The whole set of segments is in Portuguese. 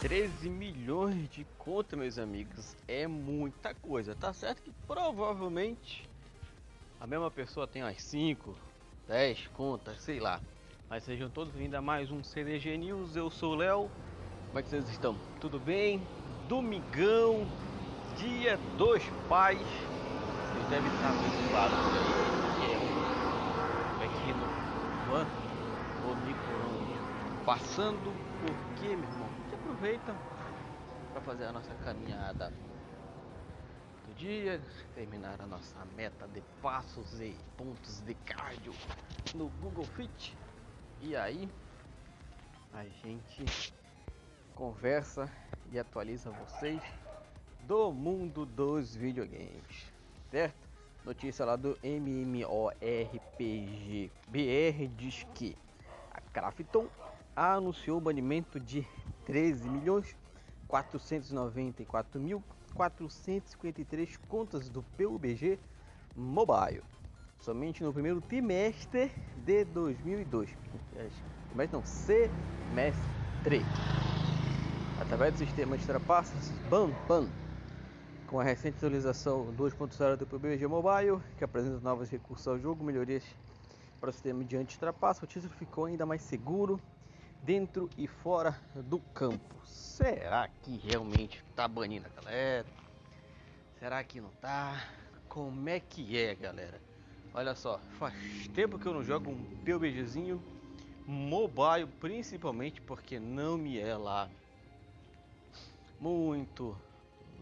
13 milhões de conta, meus amigos, é muita coisa. Tá certo que provavelmente a mesma pessoa tem umas 5, 10 contas, sei lá. Mas sejam todos vindos a mais um CDG News. Eu sou o Léo. Como é que vocês estão? Tudo bem? Domingão, dia dos pais. Vocês devem estar habituados aí, que é um aqui no ano, Omicron passando. Por quê, meu aproveita para fazer a nossa caminhada do dia, terminar a nossa meta de passos e pontos de cardio no Google Fit. E aí a gente conversa e atualiza vocês do mundo dos videogames, certo? Notícia lá do MMORPG BR diz que a Crafton anunciou o banimento de 13 milhões 494 mil 453 contas do PUBG Mobile somente no primeiro trimestre de 2002. Mas não, semestre. Através do sistema de trapaças BAM, com a recente atualização 2.0 do PUBG Mobile, que apresenta novos recursos ao jogo, melhorias para o sistema de anti-trapaça, o título ficou ainda mais seguro dentro e fora do campo. Será que realmente está banindo a galera? Será que não tá? Como é que é, galera? Olha só, faz tempo que eu não jogo um PUBGzinho mobile, principalmente porque não me é lá muito.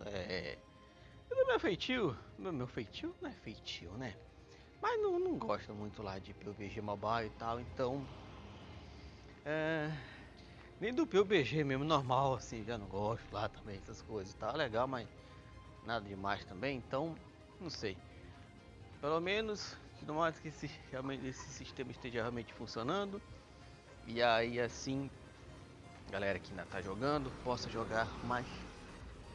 É, do meu feitio, meu, meu feitio não é feitio, né? Mas não, não gosto muito lá de PUBG mobile e tal, então. É, nem do PUBG mesmo, normal, assim, já não gosto lá também, essas coisas. É legal, mas nada demais também, então, não sei. Pelo menos, no mais que esse, esse sistema esteja realmente funcionando. E aí assim, galera que ainda está jogando, possa jogar mais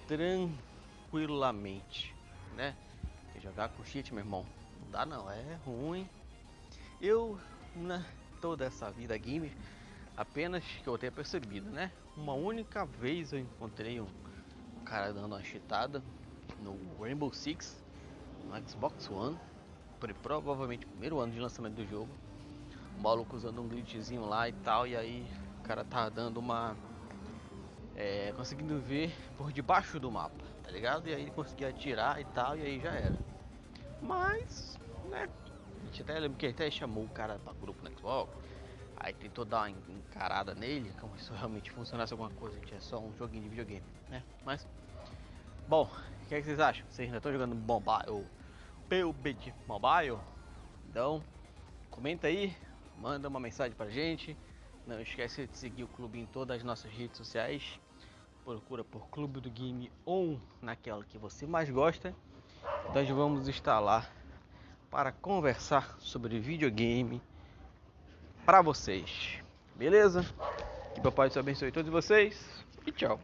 tranquilamente, né? Jogar com cheat, meu irmão, não dá não, é ruim. Eu, na toda essa vida gamer, apenas que eu tenha percebido, né? Uma única vez eu encontrei um cara dando uma cheatada no Rainbow Six no Xbox One provavelmente primeiro ano de lançamento do jogo. O maluco usando um glitchzinho lá e tal, e aí o cara tá dando uma. É, conseguindo ver por debaixo do mapa, tá ligado? E aí ele conseguia atirar e tal, e aí já era. Mas, né? A gente até lembra que até chamou o cara pra grupo no Xbox. Aí tentou dar uma encarada nele, como se realmente funcionasse alguma coisa, gente é só um joguinho de videogame, né? Mas, bom, o que, é que vocês acham? Vocês ainda estão jogando Mobile PUBG Mobile. Então, comenta aí, manda uma mensagem pra gente. Não esquece de seguir o clube em todas as nossas redes sociais. Procura por Clube do Game On naquela que você mais gosta. Nós vamos estar lá para conversar sobre videogame para vocês. Beleza? Que papai te abençoe todos vocês e tchau.